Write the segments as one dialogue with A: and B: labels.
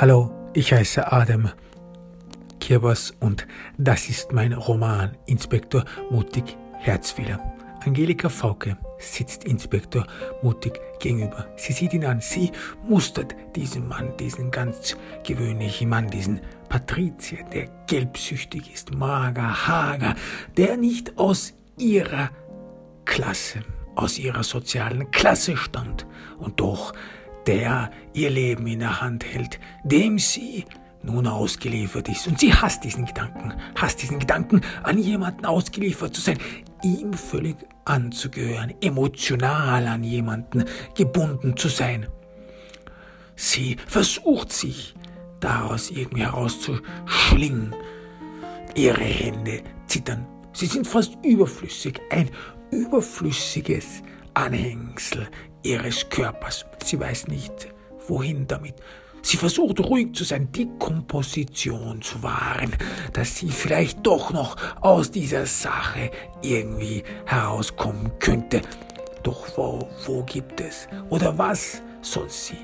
A: Hallo, ich heiße Adam Kirbers und das ist mein Roman Inspektor Mutig Herzfehler. Angelika Fauke sitzt Inspektor Mutig gegenüber. Sie sieht ihn an, sie mustert diesen Mann, diesen ganz gewöhnlichen Mann, diesen Patrizier, der gelbsüchtig ist, mager, hager, der nicht aus ihrer Klasse, aus ihrer sozialen Klasse stammt und doch der ihr Leben in der Hand hält, dem sie nun ausgeliefert ist. Und sie hasst diesen Gedanken, hasst diesen Gedanken, an jemanden ausgeliefert zu sein, ihm völlig anzugehören, emotional an jemanden gebunden zu sein. Sie versucht sich daraus irgendwie herauszuschlingen. Ihre Hände zittern. Sie sind fast überflüssig, ein überflüssiges Anhängsel ihres Körpers. Sie weiß nicht, wohin damit. Sie versucht ruhig zu sein, die Komposition zu wahren, dass sie vielleicht doch noch aus dieser Sache irgendwie herauskommen könnte. Doch wo, wo gibt es oder was soll sie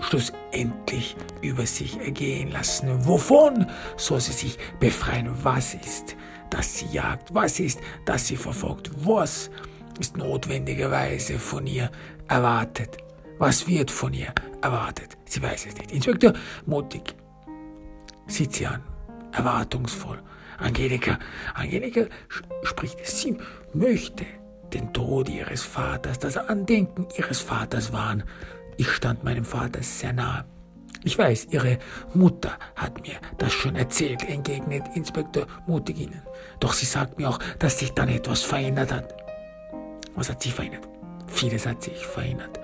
A: schlussendlich über sich ergehen lassen? Wovon soll sie sich befreien? Was ist, dass sie jagt? Was ist, dass sie verfolgt? Was ist notwendigerweise von ihr erwartet. Was wird von ihr erwartet? Sie weiß es nicht. Inspektor mutig sieht sie an, erwartungsvoll. Angelika, Angelika spricht, sie möchte den Tod ihres Vaters, das Andenken ihres Vaters wahren. Ich stand meinem Vater sehr nahe. Ich weiß, Ihre Mutter hat mir das schon erzählt, entgegnet Inspektor Mutig Ihnen. Doch sie sagt mir auch, dass sich dann etwas verändert hat. Was hat sich verändert? Vieles hat sich verändert.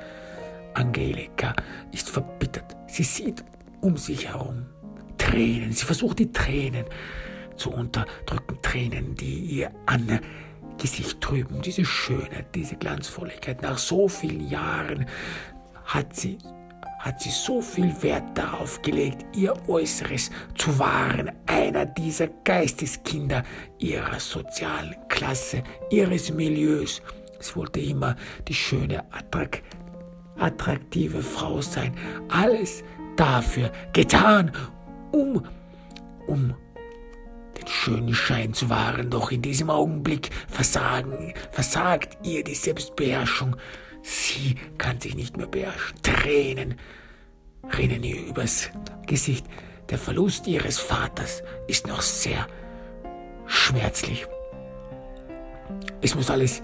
A: Angelika ist verbittert. Sie sieht um sich herum Tränen. Sie versucht die Tränen zu unterdrücken. Tränen, die ihr an Gesicht trüben. Diese Schönheit, diese Glanzvolligkeit. Nach so vielen Jahren hat sie, hat sie so viel Wert darauf gelegt, ihr Äußeres zu wahren. Einer dieser Geisteskinder ihrer sozialen Klasse, ihres Milieus. Sie wollte immer die schöne, attrakt attraktive Frau sein. Alles dafür getan, um, um den schönen Schein zu wahren. Doch in diesem Augenblick versagen, versagt ihr die Selbstbeherrschung. Sie kann sich nicht mehr beherrschen. Tränen rinnen ihr übers Gesicht. Der Verlust ihres Vaters ist noch sehr schmerzlich. Es muss alles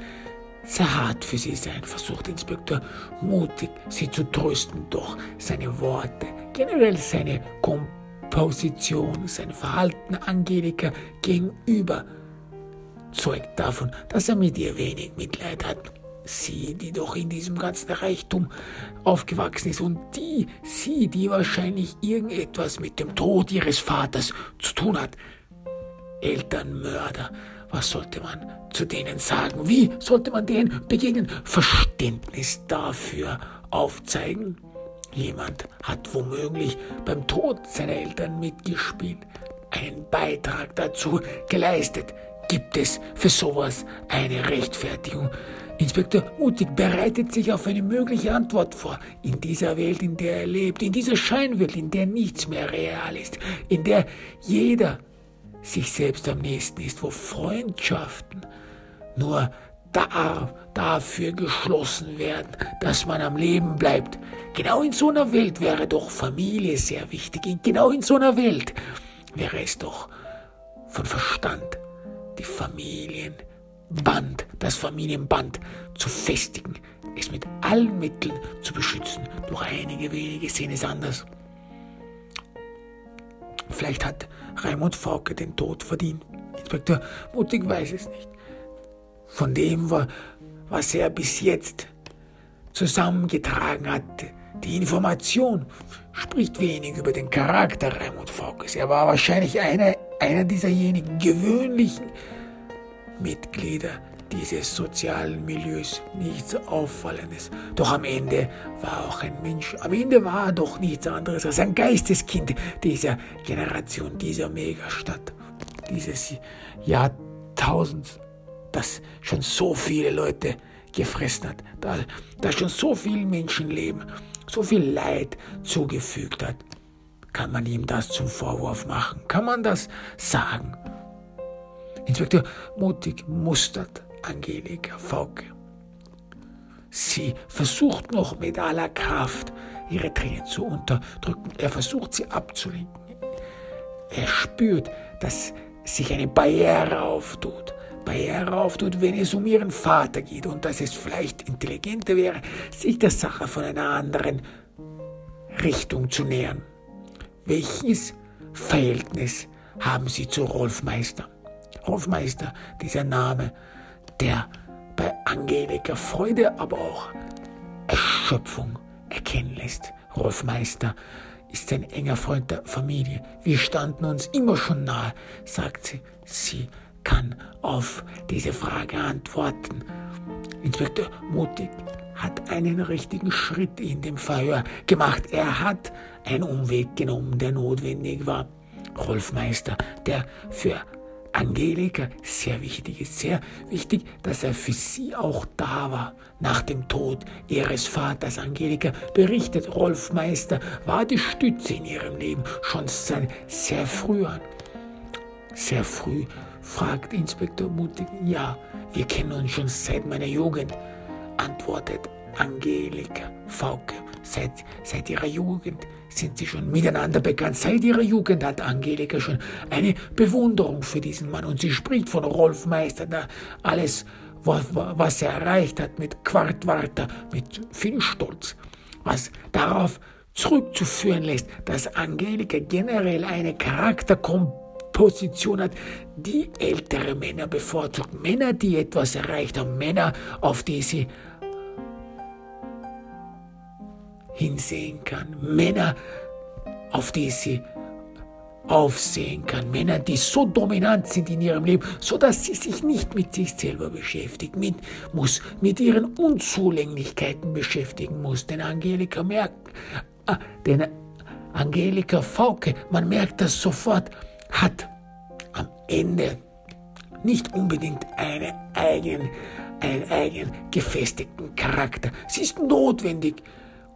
A: sehr hart für sie sein, versucht Inspektor mutig, sie zu trösten, doch seine Worte, generell seine Komposition, sein Verhalten Angelika gegenüber zeugt davon, dass er mit ihr wenig Mitleid hat. Sie, die doch in diesem ganzen Reichtum aufgewachsen ist und die, sie, die wahrscheinlich irgendetwas mit dem Tod ihres Vaters zu tun hat. Elternmörder, was sollte man zu denen sagen? Wie sollte man denen begegnen? Verständnis dafür aufzeigen? Jemand hat womöglich beim Tod seiner Eltern mitgespielt, einen Beitrag dazu geleistet. Gibt es für sowas eine Rechtfertigung? Inspektor Mutig bereitet sich auf eine mögliche Antwort vor. In dieser Welt, in der er lebt, in dieser Scheinwelt, in der nichts mehr real ist, in der jeder sich selbst am nächsten ist, wo Freundschaften nur da, dafür geschlossen werden, dass man am Leben bleibt. Genau in so einer Welt wäre doch Familie sehr wichtig. Genau in so einer Welt wäre es doch von Verstand, die Familienband, das Familienband zu festigen, es mit allen Mitteln zu beschützen. Doch einige wenige sehen es anders. Vielleicht hat Raimund Fauke den Tod verdient. Inspektor Mutig weiß es nicht. Von dem, was er bis jetzt zusammengetragen hat, die Information spricht wenig über den Charakter Raimund Faukes. Er war wahrscheinlich einer, einer dieserjenigen gewöhnlichen Mitglieder dieses sozialen Milieus nichts Auffallendes. Doch am Ende war auch ein Mensch, am Ende war er doch nichts anderes als ein Geisteskind dieser Generation, dieser Megastadt, dieses Jahrtausends, das schon so viele Leute gefressen hat, da, da schon so viel Menschenleben, so viel Leid zugefügt hat, kann man ihm das zum Vorwurf machen? Kann man das sagen? Inspektor Mutig mustert Angelika Fauke. Sie versucht noch mit aller Kraft, ihre Tränen zu unterdrücken. Er versucht sie abzulenken. Er spürt, dass sich eine Barriere auftut. Barriere auftut, wenn es um ihren Vater geht und dass es vielleicht intelligenter wäre, sich der Sache von einer anderen Richtung zu nähern. Welches Verhältnis haben Sie zu Rolf Meister? Rolf Meister, dieser Name, der bei Angelika Freude, aber auch Erschöpfung erkennen lässt. Rolf Meister ist ein enger Freund der Familie. Wir standen uns immer schon nahe, sagt sie. Sie kann auf diese Frage antworten. Inspektor Mutig hat einen richtigen Schritt in dem Verhör gemacht. Er hat einen Umweg genommen, der notwendig war. Rolf Meister, der für Angelika sehr wichtig ist, sehr wichtig, dass er für sie auch da war. Nach dem Tod ihres Vaters Angelika berichtet, Rolf Meister war die Stütze in ihrem Leben schon seit sehr früh an. Sehr früh, fragt Inspektor Mutig. Ja, wir kennen uns schon seit meiner Jugend, antwortet Angelika Fauke. Seit, seit ihrer Jugend sind sie schon miteinander bekannt. Seit ihrer Jugend hat Angelika schon eine Bewunderung für diesen Mann und sie spricht von Rolf Meister, da alles, was, was er erreicht hat mit Quartwarter, mit viel Stolz, was darauf zurückzuführen lässt, dass Angelika generell eine Charakterkomposition hat, die ältere Männer bevorzugt. Männer, die etwas erreicht haben, Männer, auf die sie hinsehen kann. Männer, auf die sie aufsehen kann. Männer, die so dominant sind in ihrem Leben, so dass sie sich nicht mit sich selber beschäftigen mit, muss, mit ihren Unzulänglichkeiten beschäftigen muss. Denn Angelika merkt, äh, denn Angelika Fauke, man merkt das sofort, hat am Ende nicht unbedingt eine eigen, einen eigen gefestigten Charakter. Sie ist notwendig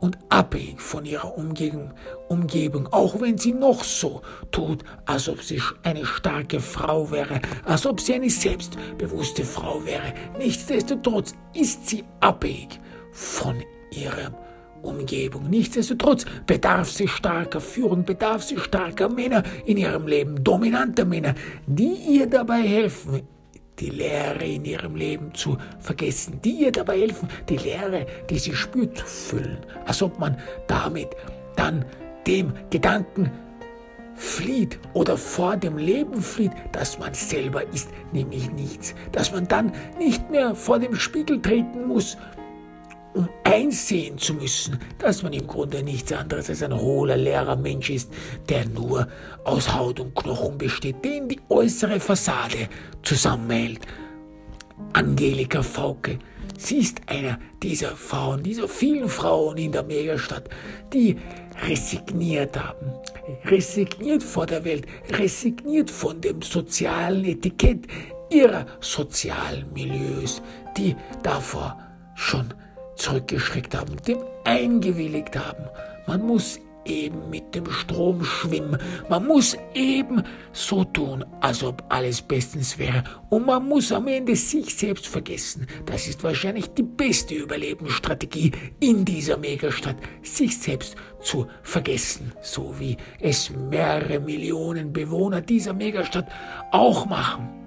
A: und abhängig von ihrer Umgebung, auch wenn sie noch so tut, als ob sie eine starke Frau wäre, als ob sie eine selbstbewusste Frau wäre. Nichtsdestotrotz ist sie abhängig von ihrer Umgebung. Nichtsdestotrotz bedarf sie starker Führung, bedarf sie starker Männer in ihrem Leben, dominanter Männer, die ihr dabei helfen, die Leere in ihrem Leben zu vergessen, die ihr dabei helfen, die Leere, die sie spürt, zu füllen, als ob man damit dann dem Gedanken flieht oder vor dem Leben flieht, dass man selber ist, nämlich nichts, dass man dann nicht mehr vor dem Spiegel treten muss um einsehen zu müssen, dass man im Grunde nichts anderes als ein hohler, leerer Mensch ist, der nur aus Haut und Knochen besteht, den die äußere Fassade zusammenhält. Angelika Fauke, sie ist einer dieser Frauen, dieser vielen Frauen in der Megastadt, die resigniert haben, resigniert vor der Welt, resigniert von dem sozialen Etikett ihrer sozialen Milieus, die davor schon zurückgeschreckt haben, dem eingewilligt haben. Man muss eben mit dem Strom schwimmen. Man muss eben so tun, als ob alles bestens wäre. Und man muss am Ende sich selbst vergessen. Das ist wahrscheinlich die beste Überlebensstrategie in dieser Megastadt, sich selbst zu vergessen. So wie es mehrere Millionen Bewohner dieser Megastadt auch machen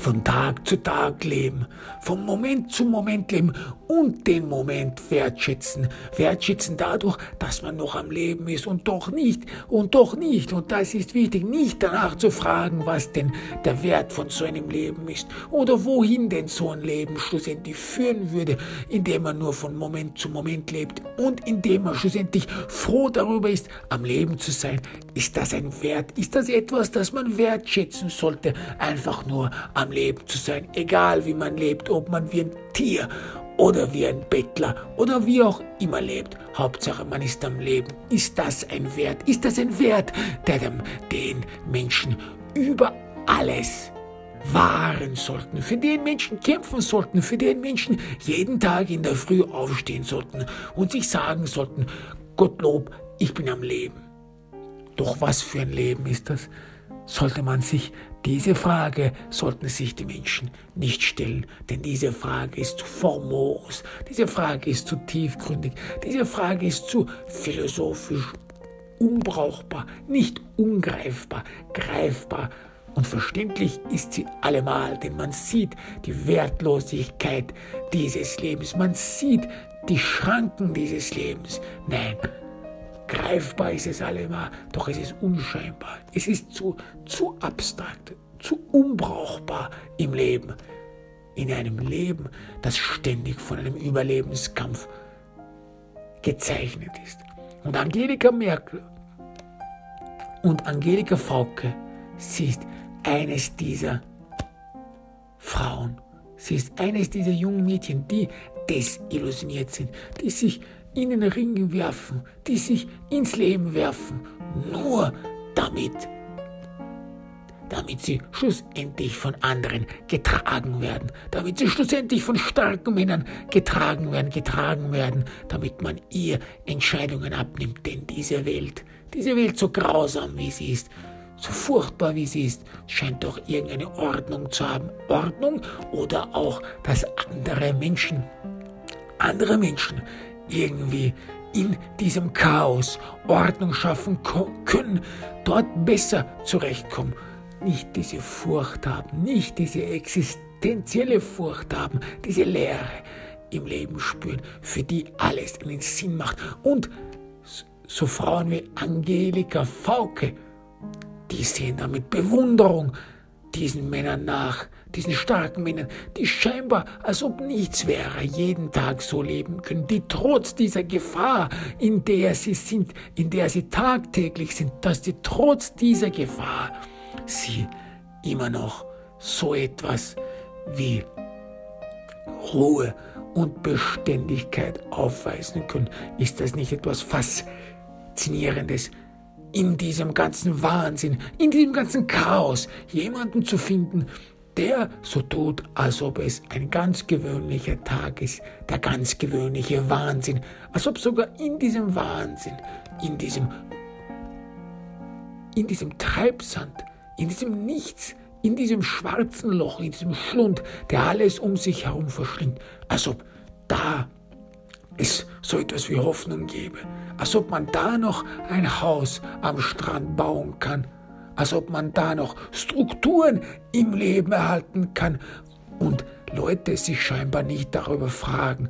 A: von Tag zu Tag leben, vom Moment zu Moment leben und den Moment wertschätzen. Wertschätzen dadurch, dass man noch am Leben ist und doch nicht und doch nicht. Und das ist wichtig, nicht danach zu fragen, was denn der Wert von so einem Leben ist oder wohin denn so ein Leben schlussendlich führen würde, indem man nur von Moment zu Moment lebt und indem man schlussendlich froh darüber ist, am Leben zu sein. Ist das ein Wert? Ist das etwas, das man wertschätzen sollte? Einfach nur am Leben zu sein, egal wie man lebt, ob man wie ein Tier oder wie ein Bettler oder wie auch immer lebt. Hauptsache, man ist am Leben. Ist das ein Wert? Ist das ein Wert, der dem, den Menschen über alles wahren sollten, für den Menschen kämpfen sollten, für den Menschen jeden Tag in der Früh aufstehen sollten und sich sagen sollten, Gottlob, ich bin am Leben. Doch was für ein Leben ist das? Sollte man sich diese Frage, sollten sich die Menschen nicht stellen, denn diese Frage ist zu formos, diese Frage ist zu tiefgründig, diese Frage ist zu philosophisch unbrauchbar, nicht ungreifbar, greifbar und verständlich ist sie allemal, denn man sieht die Wertlosigkeit dieses Lebens, man sieht die Schranken dieses Lebens. Nein, greifbar ist es allemal, doch es ist unscheinbar. Es ist zu, zu abstrakt, zu unbrauchbar im Leben. In einem Leben, das ständig von einem Überlebenskampf gezeichnet ist. Und Angelika Merkel und Angelika Fauke, sie ist eines dieser Frauen. Sie ist eines dieser jungen Mädchen, die desillusioniert sind, die sich in den Ring werfen, die sich ins Leben werfen, nur damit, damit sie schlussendlich von anderen getragen werden, damit sie schlussendlich von starken Männern getragen werden, getragen werden, damit man ihr Entscheidungen abnimmt. Denn diese Welt, diese Welt so grausam wie sie ist, so furchtbar wie sie ist, scheint doch irgendeine Ordnung zu haben. Ordnung oder auch, dass andere Menschen, andere Menschen irgendwie in diesem Chaos Ordnung schaffen können, dort besser zurechtkommen. Nicht diese Furcht haben, nicht diese existenzielle Furcht haben, diese Leere im Leben spüren, für die alles einen Sinn macht. Und so Frauen wie Angelika Fauke, die sehen da mit Bewunderung diesen Männern nach, diesen starken Männern, die scheinbar, als ob nichts wäre, jeden Tag so leben können, die trotz dieser Gefahr, in der sie sind, in der sie tagtäglich sind, dass die trotz dieser Gefahr sie immer noch so etwas wie Ruhe und Beständigkeit aufweisen können. Ist das nicht etwas Faszinierendes? in diesem ganzen Wahnsinn, in diesem ganzen Chaos jemanden zu finden, der so tut, als ob es ein ganz gewöhnlicher Tag ist, der ganz gewöhnliche Wahnsinn, als ob sogar in diesem Wahnsinn, in diesem, in diesem Treibsand, in diesem Nichts, in diesem schwarzen Loch, in diesem Schlund, der alles um sich herum verschlingt, als ob da es so etwas wie Hoffnung gäbe, als ob man da noch ein Haus am Strand bauen kann, als ob man da noch Strukturen im Leben erhalten kann und Leute sich scheinbar nicht darüber fragen,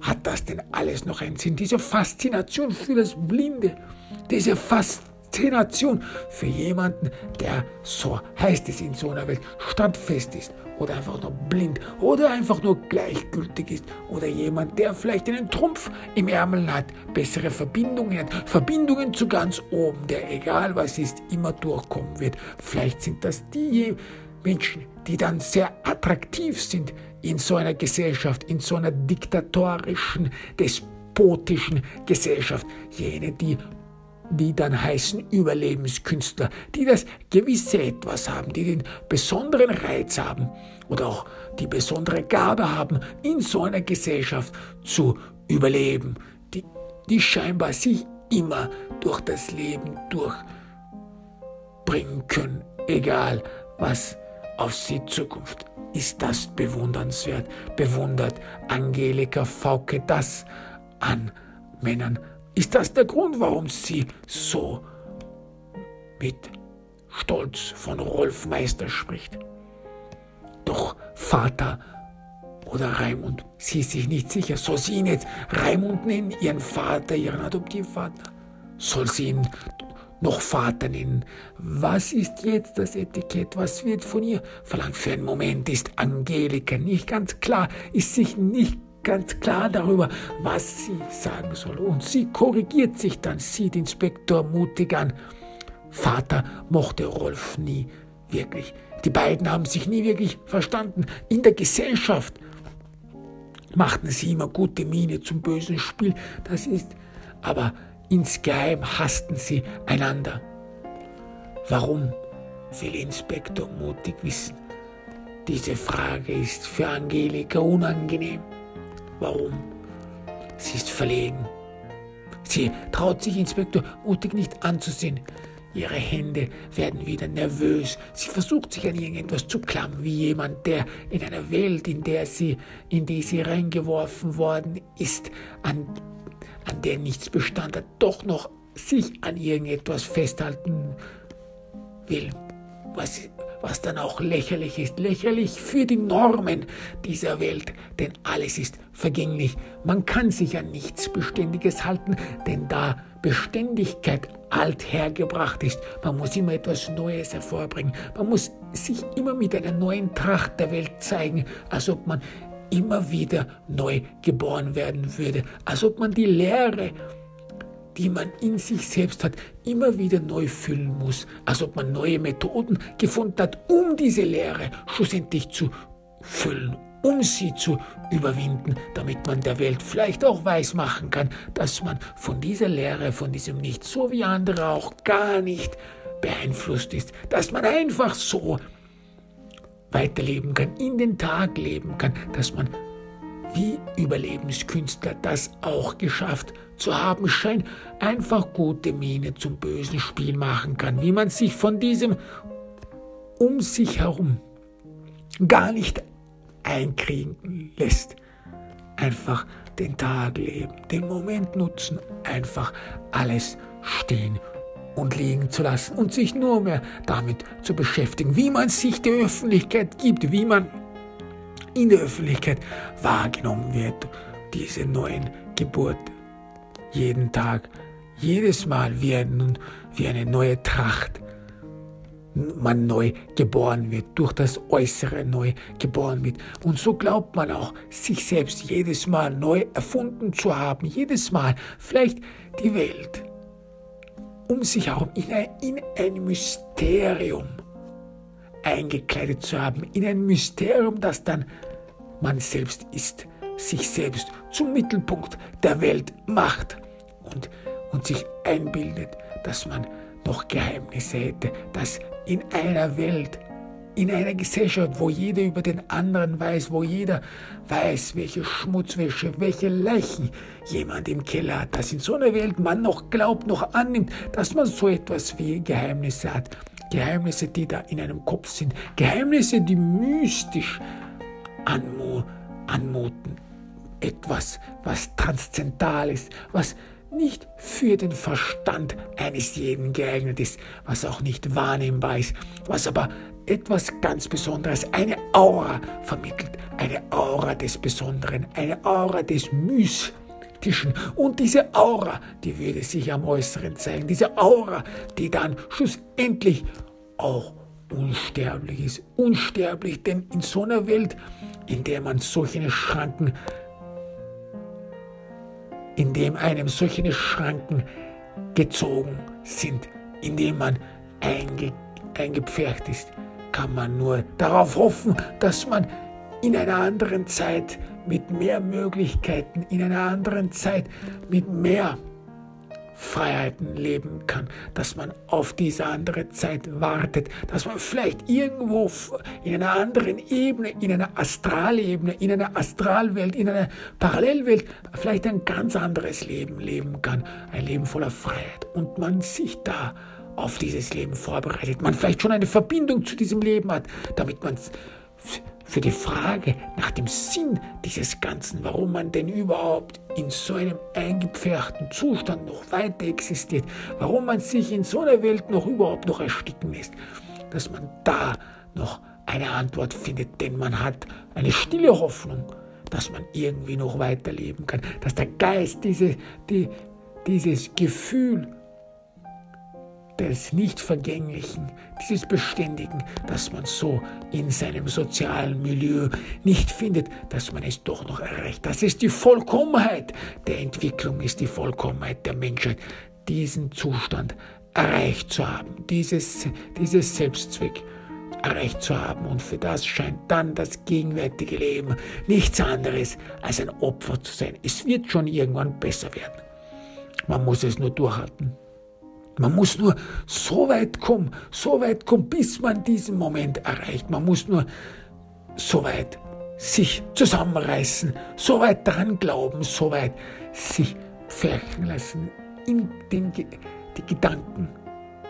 A: hat das denn alles noch einen Sinn? Diese Faszination für das Blinde, diese Faszination für jemanden, der, so heißt es in so einer Welt, standfest ist oder einfach nur blind oder einfach nur gleichgültig ist oder jemand, der vielleicht einen Trumpf im Ärmel hat, bessere Verbindungen hat, Verbindungen zu ganz oben, der egal was ist, immer durchkommen wird. Vielleicht sind das die Menschen, die dann sehr attraktiv sind in so einer Gesellschaft, in so einer diktatorischen, despotischen Gesellschaft. Jene, die die dann heißen Überlebenskünstler, die das gewisse Etwas haben, die den besonderen Reiz haben oder auch die besondere Gabe haben, in so einer Gesellschaft zu überleben, die, die scheinbar sich immer durch das Leben durchbringen können, egal was auf sie Zukunft. Ist das bewundernswert? Bewundert Angelika Fauke das an Männern ist das der Grund, warum sie so mit Stolz von Rolf Meister spricht? Doch Vater oder Raimund, sie ist sich nicht sicher. Soll sie ihn jetzt Raimund nennen, ihren Vater, ihren Adoptivvater? Soll sie ihn noch Vater nennen? Was ist jetzt das Etikett? Was wird von ihr verlangt? Für einen Moment ist Angelika nicht ganz klar, ist sich nicht ganz klar darüber, was sie sagen soll. Und sie korrigiert sich dann, sieht Inspektor mutig an. Vater mochte Rolf nie wirklich. Die beiden haben sich nie wirklich verstanden. In der Gesellschaft machten sie immer gute Miene zum bösen Spiel. Das ist, aber insgeheim hassten sie einander. Warum? will Inspektor mutig wissen. Diese Frage ist für Angelika unangenehm. Warum? Sie ist verlegen. Sie traut sich Inspektor mutig nicht anzusehen. Ihre Hände werden wieder nervös. Sie versucht sich an irgendetwas zu klammern, wie jemand, der in einer Welt, in der sie, in die sie reingeworfen worden ist, an, an der nichts bestand hat, doch noch sich an irgendetwas festhalten will, was, was dann auch lächerlich ist, lächerlich für die Normen dieser Welt, denn alles ist vergänglich. Man kann sich an nichts Beständiges halten, denn da Beständigkeit althergebracht ist, man muss immer etwas Neues hervorbringen, man muss sich immer mit einer neuen Tracht der Welt zeigen, als ob man immer wieder neu geboren werden würde, als ob man die Lehre die man in sich selbst hat, immer wieder neu füllen muss, als ob man neue Methoden gefunden hat, um diese Lehre schlussendlich zu füllen, um sie zu überwinden, damit man der Welt vielleicht auch weismachen kann, dass man von dieser Lehre, von diesem Nicht, so wie andere auch gar nicht beeinflusst ist, dass man einfach so weiterleben kann, in den Tag leben kann, dass man wie Überlebenskünstler das auch geschafft zu haben scheint, einfach gute Miene zum bösen Spiel machen kann, wie man sich von diesem um sich herum gar nicht einkriegen lässt. Einfach den Tag leben, den Moment nutzen, einfach alles stehen und liegen zu lassen und sich nur mehr damit zu beschäftigen, wie man sich der Öffentlichkeit gibt, wie man in der Öffentlichkeit wahrgenommen wird, diese neuen Geburten. Jeden Tag, jedes Mal wie, ein, wie eine neue Tracht man neu geboren wird, durch das Äußere neu geboren wird. Und so glaubt man auch, sich selbst jedes Mal neu erfunden zu haben, jedes Mal vielleicht die Welt um sich herum in in ein Mysterium eingekleidet zu haben, in ein Mysterium, das dann man selbst ist, sich selbst zum Mittelpunkt der Welt macht und, und sich einbildet, dass man noch Geheimnisse hätte, dass in einer Welt, in einer Gesellschaft, wo jeder über den anderen weiß, wo jeder weiß, welche Schmutzwäsche, welche Leichen jemand im Keller hat, dass in so einer Welt man noch glaubt, noch annimmt, dass man so etwas wie Geheimnisse hat. Geheimnisse, die da in einem Kopf sind. Geheimnisse, die mystisch anmu anmuten. Etwas, was transzendal ist, was nicht für den Verstand eines jeden geeignet ist, was auch nicht wahrnehmbar ist, was aber etwas ganz Besonderes, eine Aura vermittelt, eine Aura des Besonderen, eine Aura des Mystischen. Und diese Aura, die würde sich am Äußeren zeigen, diese Aura, die dann schlussendlich auch unsterblich ist. Unsterblich, denn in so einer Welt, in der man solche Schranken, in dem einem solche Schranken gezogen sind, in dem man einge, eingepfercht ist, kann man nur darauf hoffen, dass man in einer anderen Zeit mit mehr Möglichkeiten, in einer anderen Zeit mit mehr Freiheiten leben kann, dass man auf diese andere Zeit wartet, dass man vielleicht irgendwo in einer anderen Ebene, in einer Astralebene, in einer Astralwelt, in einer Parallelwelt vielleicht ein ganz anderes Leben leben kann, ein Leben voller Freiheit. Und man sich da auf dieses Leben vorbereitet, man vielleicht schon eine Verbindung zu diesem Leben hat, damit man für die Frage nach dem Sinn dieses Ganzen, warum man denn überhaupt in so einem eingepferchten Zustand noch weiter existiert, warum man sich in so einer Welt noch überhaupt noch ersticken lässt, dass man da noch eine Antwort findet, denn man hat eine stille Hoffnung, dass man irgendwie noch weiterleben kann, dass der Geist diese, die, dieses Gefühl des Nicht-Vergänglichen, dieses Beständigen, das man so in seinem sozialen Milieu nicht findet, dass man es doch noch erreicht. Das ist die Vollkommenheit der Entwicklung, ist die Vollkommenheit der Menschheit, diesen Zustand erreicht zu haben, dieses, dieses Selbstzweck erreicht zu haben. Und für das scheint dann das gegenwärtige Leben nichts anderes als ein Opfer zu sein. Es wird schon irgendwann besser werden. Man muss es nur durchhalten. Man muss nur so weit kommen, so weit kommen, bis man diesen Moment erreicht. Man muss nur so weit sich zusammenreißen, so weit daran glauben, so weit sich pferchen lassen, in den, die Gedanken,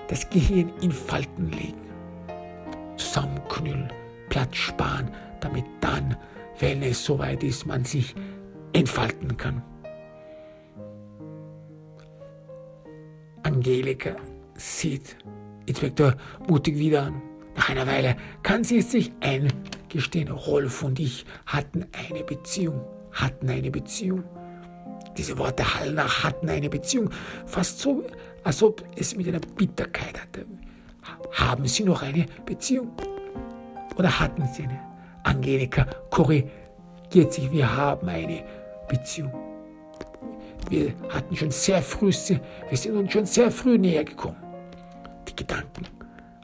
A: das Gehirn in Falten legen, zusammenknüllen, Platz sparen, damit dann, wenn es soweit ist, man sich entfalten kann. Angelika sieht Inspektor mutig wieder an. Nach einer Weile kann sie es sich eingestehen. Rolf und ich hatten eine Beziehung, hatten eine Beziehung. Diese Worte hallen nach hatten eine Beziehung, fast so, als ob es mit einer Bitterkeit hatte. Haben Sie noch eine Beziehung? Oder hatten Sie eine? Angelika korrigiert sich, wir haben eine Beziehung. Wir hatten schon sehr früh, wir sind uns schon sehr früh näher gekommen. Die Gedanken,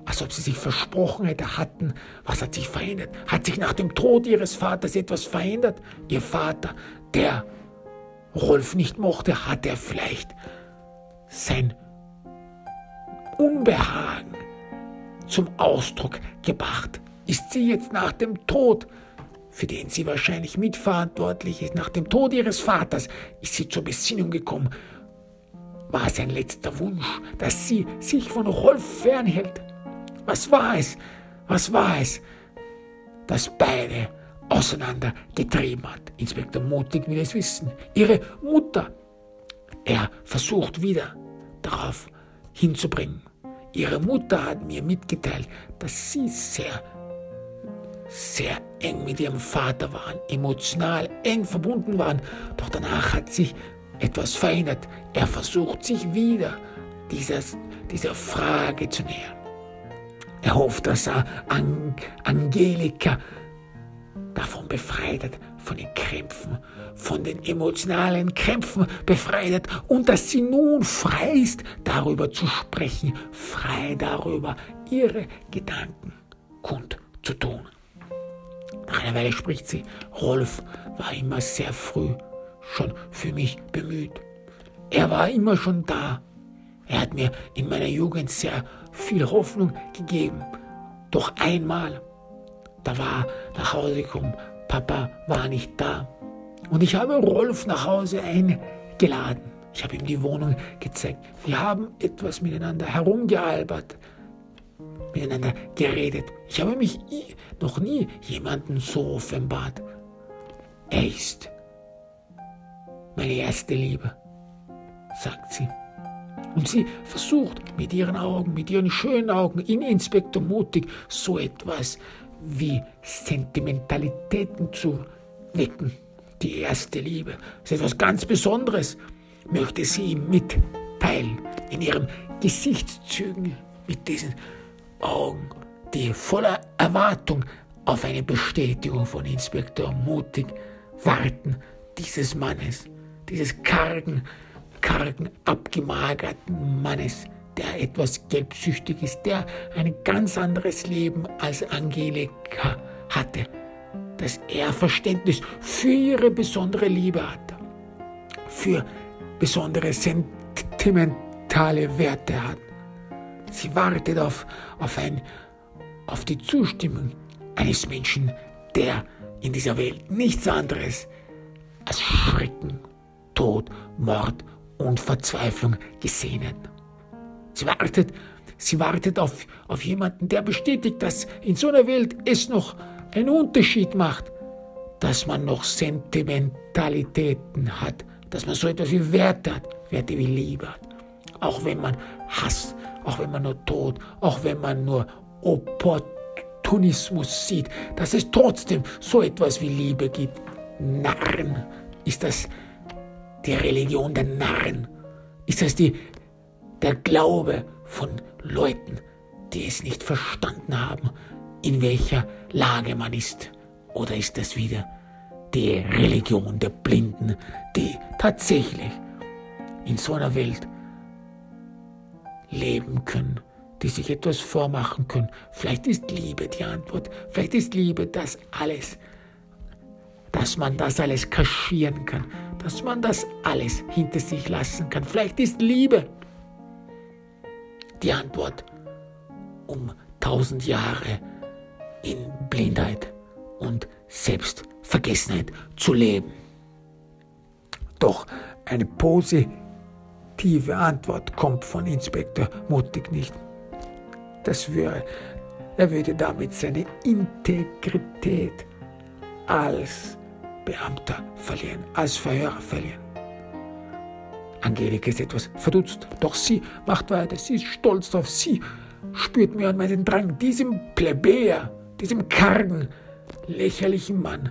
A: als ob sie sich versprochen hätte, hatten, was hat sich verändert? Hat sich nach dem Tod ihres Vaters etwas verändert? Ihr Vater, der Rolf nicht mochte, hat er vielleicht sein Unbehagen zum Ausdruck gebracht. Ist sie jetzt nach dem Tod für den sie wahrscheinlich mitverantwortlich ist. Nach dem Tod ihres Vaters ist sie zur Besinnung gekommen. War sein letzter Wunsch, dass sie sich von Rolf fernhält? Was war es? Was war es, das beide auseinandergetrieben hat? Inspektor Mutig will es wissen. Ihre Mutter. Er versucht wieder darauf hinzubringen. Ihre Mutter hat mir mitgeteilt, dass sie sehr sehr eng mit ihrem Vater waren, emotional eng verbunden waren. Doch danach hat sich etwas verändert. Er versucht sich wieder dieses, dieser Frage zu nähern. Er hofft, dass er An Angelika davon befreit hat, von den Krämpfen, von den emotionalen Krämpfen befreit hat und dass sie nun frei ist, darüber zu sprechen, frei darüber, ihre Gedanken kundzutun. Nach einer Weile spricht sie, Rolf war immer sehr früh schon für mich bemüht. Er war immer schon da. Er hat mir in meiner Jugend sehr viel Hoffnung gegeben. Doch einmal, da war nach Hause gekommen, Papa war nicht da. Und ich habe Rolf nach Hause eingeladen. Ich habe ihm die Wohnung gezeigt. Wir haben etwas miteinander herumgealbert miteinander geredet. Ich habe mich noch nie jemanden so offenbart. Er ist meine erste Liebe, sagt sie. Und sie versucht mit ihren Augen, mit ihren schönen Augen in Inspektor Mutig so etwas wie Sentimentalitäten zu wecken. Die erste Liebe ist etwas ganz Besonderes, möchte sie ihm mitteilen in ihren Gesichtszügen mit diesen Augen, die voller Erwartung auf eine Bestätigung von Inspektor Mutig warten, dieses Mannes, dieses kargen, kargen, abgemagerten Mannes, der etwas gelbsüchtig ist, der ein ganz anderes Leben als Angelika hatte, dass er Verständnis für ihre besondere Liebe hatte, für besondere sentimentale Werte hat. Sie wartet auf, auf, ein, auf die Zustimmung eines Menschen, der in dieser Welt nichts anderes als Schrecken, Tod, Mord und Verzweiflung gesehen hat. Sie wartet, sie wartet auf, auf jemanden, der bestätigt, dass in so einer Welt es noch einen Unterschied macht, dass man noch Sentimentalitäten hat, dass man so etwas wie Werte hat, Werte wie Liebe hat. Auch wenn man Hass auch wenn man nur Tod, auch wenn man nur Opportunismus sieht, dass es trotzdem so etwas wie Liebe gibt. Narren, ist das die Religion der Narren? Ist das die, der Glaube von Leuten, die es nicht verstanden haben, in welcher Lage man ist? Oder ist das wieder die Religion der Blinden, die tatsächlich in so einer Welt leben können, die sich etwas vormachen können. Vielleicht ist Liebe die Antwort. Vielleicht ist Liebe das alles, dass man das alles kaschieren kann, dass man das alles hinter sich lassen kann. Vielleicht ist Liebe die Antwort, um tausend Jahre in Blindheit und Selbstvergessenheit zu leben. Doch eine positive Antwort kommt von Inspektor Mutig nicht. Das wäre, er würde damit seine Integrität als Beamter verlieren, als Verhörer verlieren. Angelika ist etwas verdutzt, doch sie macht weiter, sie ist stolz darauf, sie spürt mir an meinen Drang, diesem Plebejer, diesem kargen, lächerlichen Mann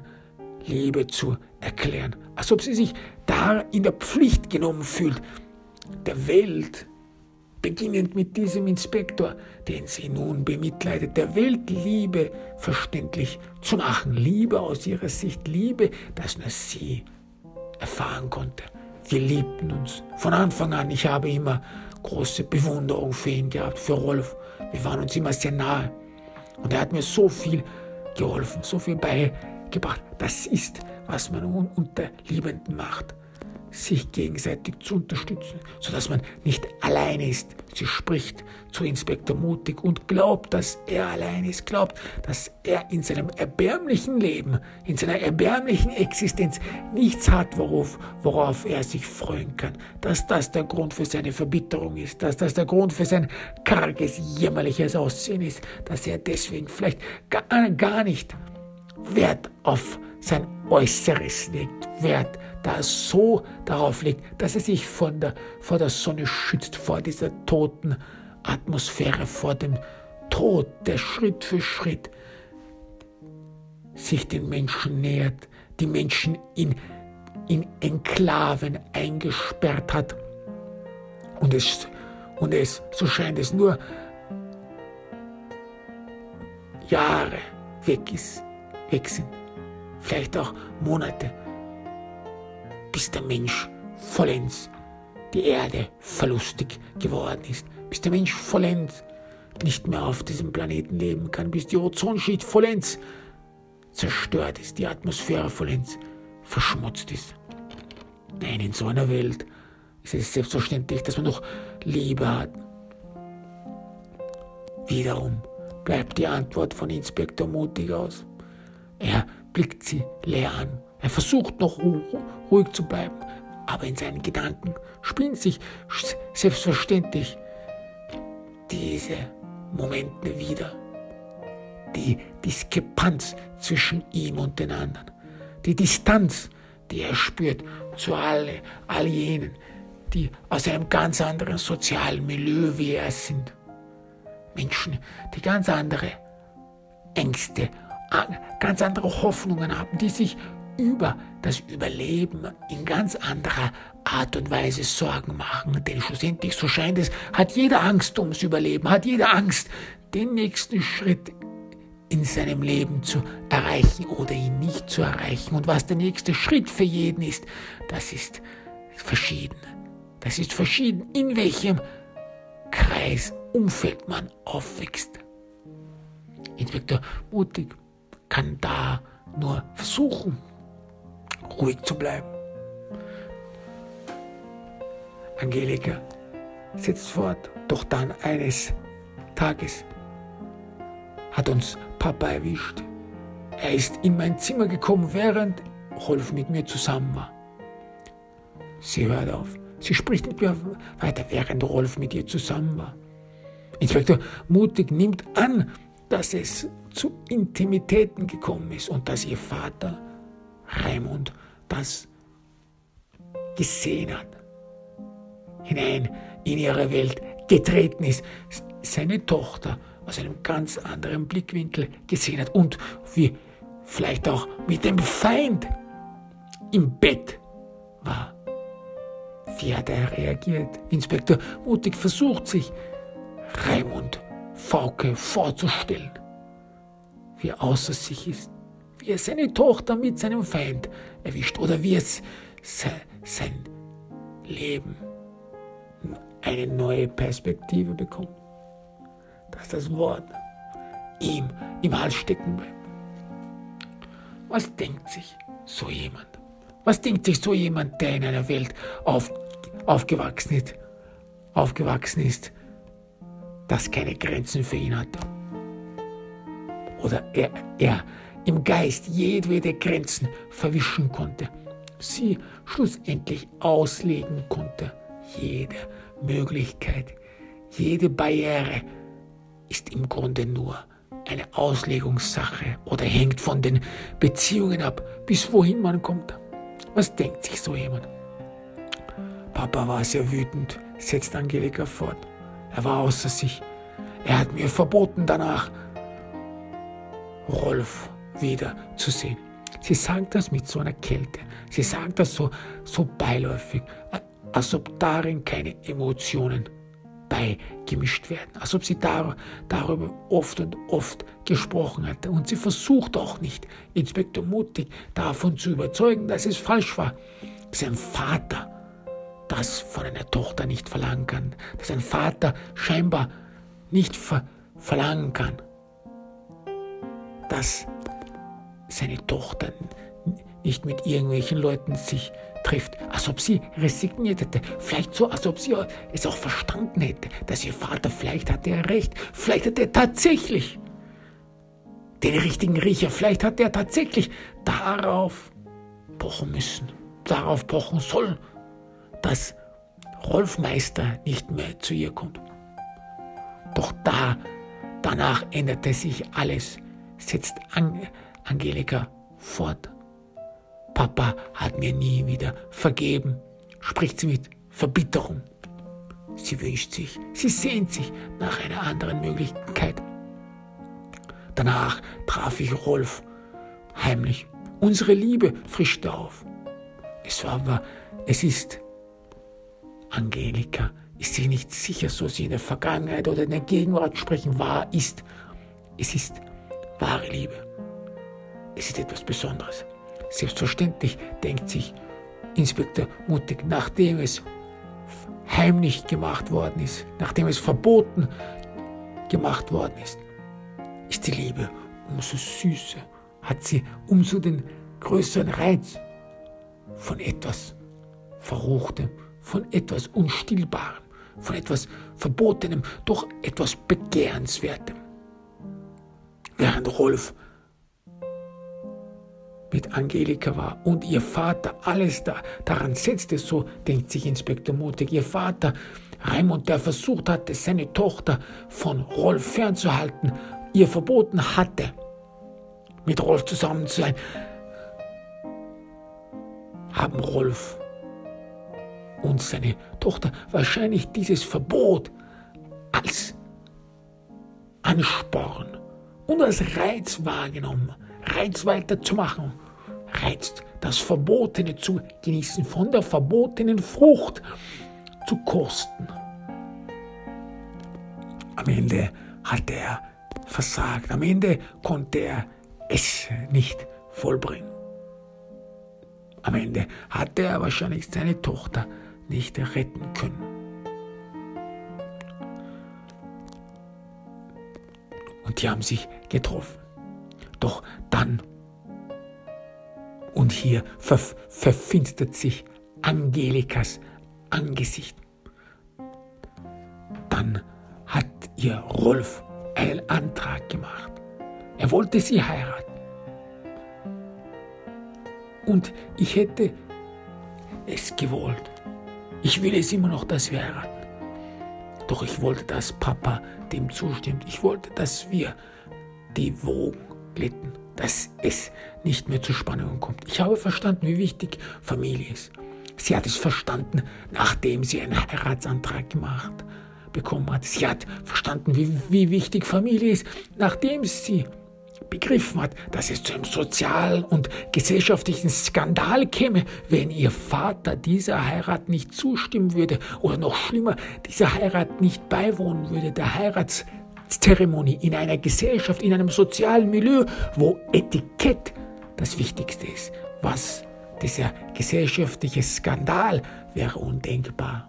A: Liebe zu erklären, als ob sie sich da in der Pflicht genommen fühlt, der Welt, beginnend mit diesem Inspektor, den sie nun bemitleidet, der Welt Liebe verständlich zu machen. Liebe aus ihrer Sicht, Liebe, das nur sie erfahren konnte. Wir liebten uns von Anfang an. Ich habe immer große Bewunderung für ihn gehabt, für Rolf. Wir waren uns immer sehr nahe. Und er hat mir so viel geholfen, so viel beigebracht. Das ist, was man unter Liebenden macht sich gegenseitig zu unterstützen, sodass man nicht allein ist. Sie spricht zu Inspektor Mutig und glaubt, dass er allein ist, glaubt, dass er in seinem erbärmlichen Leben, in seiner erbärmlichen Existenz nichts hat, worauf, worauf er sich freuen kann, dass das der Grund für seine Verbitterung ist, dass das der Grund für sein karges, jämmerliches Aussehen ist, dass er deswegen vielleicht gar, gar nicht Wert auf sein Äußeres legt, Wert da er so darauf legt, dass er sich von der, vor der Sonne schützt, vor dieser toten Atmosphäre, vor dem Tod, der Schritt für Schritt sich den Menschen nähert, die Menschen in, in Enklaven eingesperrt hat. Und es, und es, so scheint es, nur Jahre weg ist, weg sind, vielleicht auch Monate bis der Mensch vollends die Erde verlustig geworden ist, bis der Mensch vollends nicht mehr auf diesem Planeten leben kann, bis die Ozonschicht vollends zerstört ist, die Atmosphäre vollends verschmutzt ist. Nein, in so einer Welt ist es selbstverständlich, dass man noch Liebe hat. Wiederum bleibt die Antwort von Inspektor mutig aus. Er blickt sie leer an er versucht noch ruhig zu bleiben, aber in seinen Gedanken spielen sich selbstverständlich diese Momente wieder. Die Diskrepanz zwischen ihm und den anderen. Die Distanz, die er spürt zu alle, all jenen, die aus einem ganz anderen sozialen Milieu wie er sind. Menschen, die ganz andere Ängste, ganz andere Hoffnungen haben, die sich über das Überleben in ganz anderer Art und Weise Sorgen machen. Denn schlussendlich, so scheint es, hat jeder Angst ums Überleben, hat jeder Angst, den nächsten Schritt in seinem Leben zu erreichen oder ihn nicht zu erreichen. Und was der nächste Schritt für jeden ist, das ist verschieden. Das ist verschieden, in welchem Kreis, Umfeld man aufwächst. Inspektor Mutig kann da nur versuchen, ruhig zu bleiben. Angelika setzt fort, doch dann eines Tages hat uns Papa erwischt. Er ist in mein Zimmer gekommen, während Rolf mit mir zusammen war. Sie hört auf. Sie spricht mit mir weiter, während Rolf mit ihr zusammen war. Inspektor Mutig nimmt an, dass es zu Intimitäten gekommen ist und dass ihr Vater Raimund das gesehen hat, hinein in ihre Welt getreten ist, seine Tochter aus einem ganz anderen Blickwinkel gesehen hat und wie vielleicht auch mit dem Feind im Bett war. Wie hat er reagiert? Inspektor Mutig versucht sich Raimund Fauke vorzustellen, wie er außer sich ist wie er seine Tochter mit seinem Feind erwischt oder wie es sein Leben eine neue Perspektive bekommt. Dass das Wort ihm im Hals stecken bleibt. Was denkt sich so jemand? Was denkt sich so jemand, der in einer Welt auf, aufgewachsen ist, aufgewachsen ist, das keine Grenzen für ihn hatte. Oder er, er im Geist jedwede Grenzen verwischen konnte, sie schlussendlich auslegen konnte. Jede Möglichkeit, jede Barriere ist im Grunde nur eine Auslegungssache oder hängt von den Beziehungen ab, bis wohin man kommt. Was denkt sich so jemand? Papa war sehr wütend, setzt Angelika fort. Er war außer sich. Er hat mir verboten danach, Rolf wieder zu sehen. Sie sagt das mit so einer Kälte. Sie sagt das so, so beiläufig, als ob darin keine Emotionen beigemischt werden, als ob sie dar darüber oft und oft gesprochen hatte. Und sie versucht auch nicht, Inspektor Mutig davon zu überzeugen, dass es falsch war, dass ein Vater das von einer Tochter nicht verlangen kann, dass ein Vater scheinbar nicht ver verlangen kann, dass seine Tochter nicht mit irgendwelchen Leuten sich trifft, als ob sie resigniert hätte, vielleicht so, als ob sie es auch verstanden hätte, dass ihr Vater, vielleicht hatte er recht, vielleicht hat er tatsächlich den richtigen Riecher, vielleicht hat er tatsächlich darauf pochen müssen, darauf pochen sollen, dass Rolf Meister nicht mehr zu ihr kommt. Doch da, danach änderte sich alles, setzt Angelika fort. Papa hat mir nie wieder vergeben, spricht sie mit Verbitterung. Sie wünscht sich, sie sehnt sich nach einer anderen Möglichkeit. Danach traf ich Rolf heimlich. Unsere Liebe frischte auf. Es war aber, es ist Angelika, ist sich nicht sicher, so sie in der Vergangenheit oder in der Gegenwart sprechen, wahr ist. Es ist wahre Liebe. Es ist etwas Besonderes. Selbstverständlich denkt sich Inspektor Mutig, nachdem es heimlich gemacht worden ist, nachdem es verboten gemacht worden ist, ist die Liebe umso süßer, hat sie umso den größeren Reiz von etwas Verruchtem, von etwas Unstillbarem, von etwas Verbotenem, doch etwas Begehrenswertem. Während Rolf. Mit Angelika war und ihr Vater alles da, daran setzte, so denkt sich Inspektor Mutig, ihr Vater Raimund, der versucht hatte, seine Tochter von Rolf fernzuhalten, ihr verboten hatte, mit Rolf zusammen zu sein, haben Rolf und seine Tochter wahrscheinlich dieses Verbot als Ansporn und als Reiz wahrgenommen, Reiz weiterzumachen reizt, das Verbotene zu genießen, von der verbotenen Frucht zu kosten. Am Ende hat er versagt, am Ende konnte er es nicht vollbringen. Am Ende hatte er wahrscheinlich seine Tochter nicht retten können. Und die haben sich getroffen. Doch dann und hier ver verfinstert sich Angelikas Angesicht. Dann hat ihr Rolf einen Antrag gemacht. Er wollte sie heiraten. Und ich hätte es gewollt. Ich will es immer noch, dass wir heiraten. Doch ich wollte, dass Papa dem zustimmt. Ich wollte, dass wir die Wogen glitten dass es nicht mehr zu Spannungen kommt. Ich habe verstanden, wie wichtig Familie ist. Sie hat es verstanden, nachdem sie einen Heiratsantrag gemacht bekommen hat. Sie hat verstanden, wie, wie wichtig Familie ist, nachdem sie begriffen hat, dass es zu einem sozialen und gesellschaftlichen Skandal käme, wenn ihr Vater dieser Heirat nicht zustimmen würde oder noch schlimmer, dieser Heirat nicht beiwohnen würde. Der Heirats Zeremonie in einer Gesellschaft, in einem sozialen Milieu, wo Etikett das Wichtigste ist. Was dieser gesellschaftliche Skandal wäre undenkbar.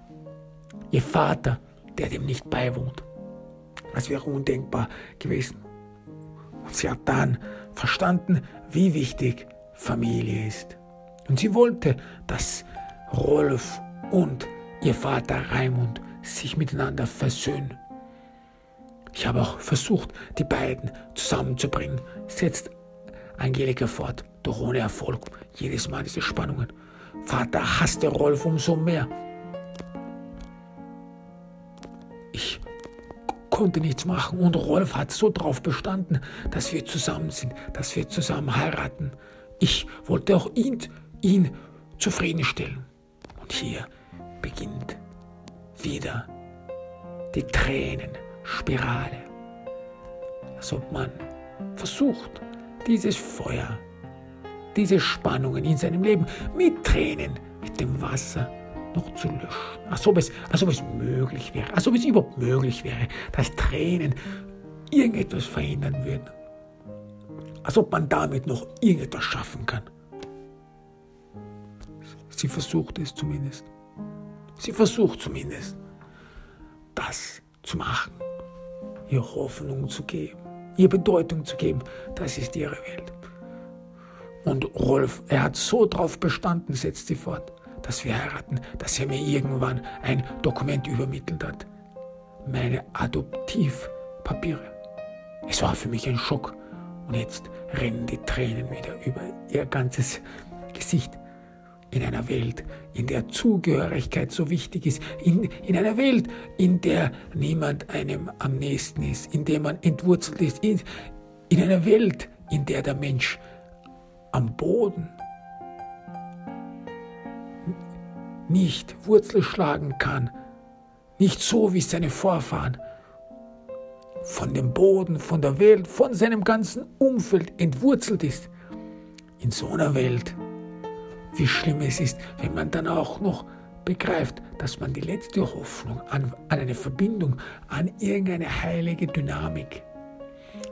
A: Ihr Vater, der dem nicht beiwohnt. Das wäre undenkbar gewesen. Und sie hat dann verstanden, wie wichtig Familie ist. Und sie wollte, dass Rolf und ihr Vater Raimund sich miteinander versöhnen. Ich habe auch versucht, die beiden zusammenzubringen, setzt Angelika fort, doch ohne Erfolg. Jedes Mal diese Spannungen. Vater hasste Rolf umso mehr. Konnte nichts machen und Rolf hat so drauf bestanden, dass wir zusammen sind, dass wir zusammen heiraten. Ich wollte auch ihn, ihn zufriedenstellen. Und hier beginnt wieder die Tränenspirale. Als ob man versucht, dieses Feuer, diese Spannungen in seinem Leben mit Tränen, mit dem Wasser noch zu löschen. Als ob es, als ob es möglich wäre, als ob es überhaupt möglich wäre, dass Tränen irgendetwas verhindern würden. Als ob man damit noch irgendetwas schaffen kann. Sie versucht es zumindest. Sie versucht zumindest, das zu machen, ihr Hoffnung zu geben, ihr Bedeutung zu geben. Das ist ihre Welt. Und Rolf, er hat so drauf bestanden, setzt sie fort, dass wir heiraten, dass er mir irgendwann ein Dokument übermittelt hat. Meine Adoptivpapiere. Es war für mich ein Schock. Und jetzt rennen die Tränen wieder über ihr ganzes Gesicht in einer Welt, in der Zugehörigkeit so wichtig ist, in, in einer Welt, in der niemand einem am nächsten ist, in der man entwurzelt ist, in, in einer Welt, in der der Mensch am Boden nicht Wurzel schlagen kann, nicht so wie seine Vorfahren, von dem Boden, von der Welt, von seinem ganzen Umfeld entwurzelt ist. In so einer Welt wie schlimm es ist, wenn man dann auch noch begreift, dass man die letzte Hoffnung an, an eine Verbindung, an irgendeine heilige Dynamik,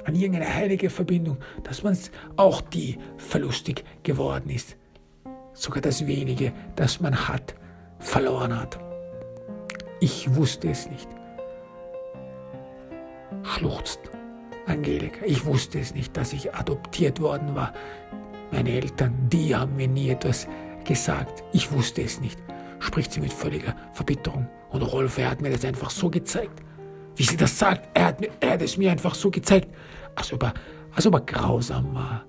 A: an irgendeine heilige Verbindung, dass man auch die verlustig geworden ist. Sogar das wenige, das man hat, verloren hat. Ich wusste es nicht. Schluchzt Angelika. Ich wusste es nicht, dass ich adoptiert worden war. Meine Eltern, die haben mir nie etwas gesagt. Ich wusste es nicht, spricht sie mit völliger Verbitterung. Und Rolf, er hat mir das einfach so gezeigt. Wie sie das sagt, er hat, er hat es mir einfach so gezeigt, als ob, er, als ob er grausam war.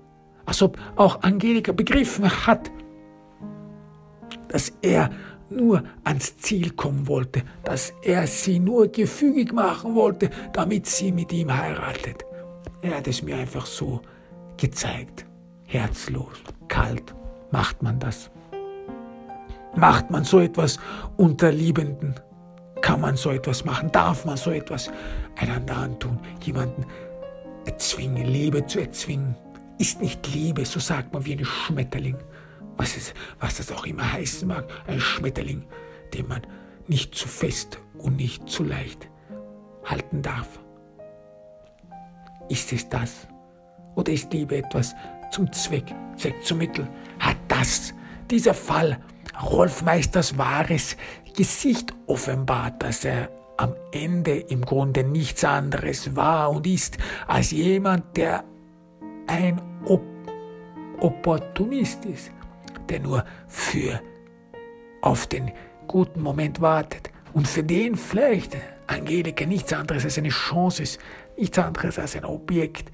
A: Als ob auch Angelika begriffen hat, dass er nur ans Ziel kommen wollte, dass er sie nur gefügig machen wollte, damit sie mit ihm heiratet. Er hat es mir einfach so gezeigt herzlos, kalt macht man das. Macht man so etwas unter Liebenden? Kann man so etwas machen? Darf man so etwas einander antun? Jemanden erzwingen, Liebe zu erzwingen? Ist nicht Liebe, so sagt man wie ein Schmetterling. Was, es, was das auch immer heißen mag, ein Schmetterling, den man nicht zu fest und nicht zu leicht halten darf. Ist es das? Oder ist Liebe etwas, zum Zweck, Zweck zum Mittel, hat das, dieser Fall, Rolf Meisters wahres Gesicht offenbart, dass er am Ende im Grunde nichts anderes war und ist als jemand, der ein Op Opportunist ist, der nur für auf den guten Moment wartet. Und für den vielleicht Angelika nichts anderes als eine Chance ist, nichts anderes als ein Objekt,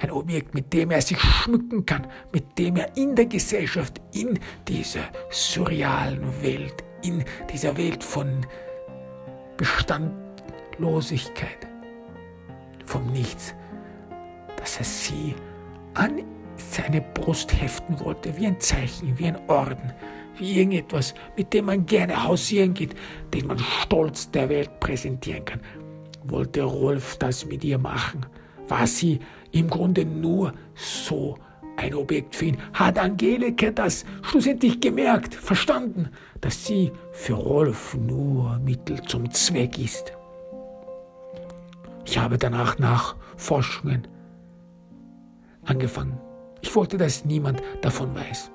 A: ein Objekt, mit dem er sich schmücken kann, mit dem er in der Gesellschaft, in dieser surrealen Welt, in dieser Welt von Bestandlosigkeit, vom Nichts, dass er sie an seine Brust heften wollte, wie ein Zeichen, wie ein Orden, wie irgendetwas, mit dem man gerne hausieren geht, den man stolz der Welt präsentieren kann. Wollte Rolf das mit ihr machen? War sie im Grunde nur so ein Objekt für ihn. Hat Angelika das schlussendlich gemerkt, verstanden, dass sie für Rolf nur Mittel zum Zweck ist. Ich habe danach nach Forschungen angefangen. Ich wollte, dass niemand davon weiß.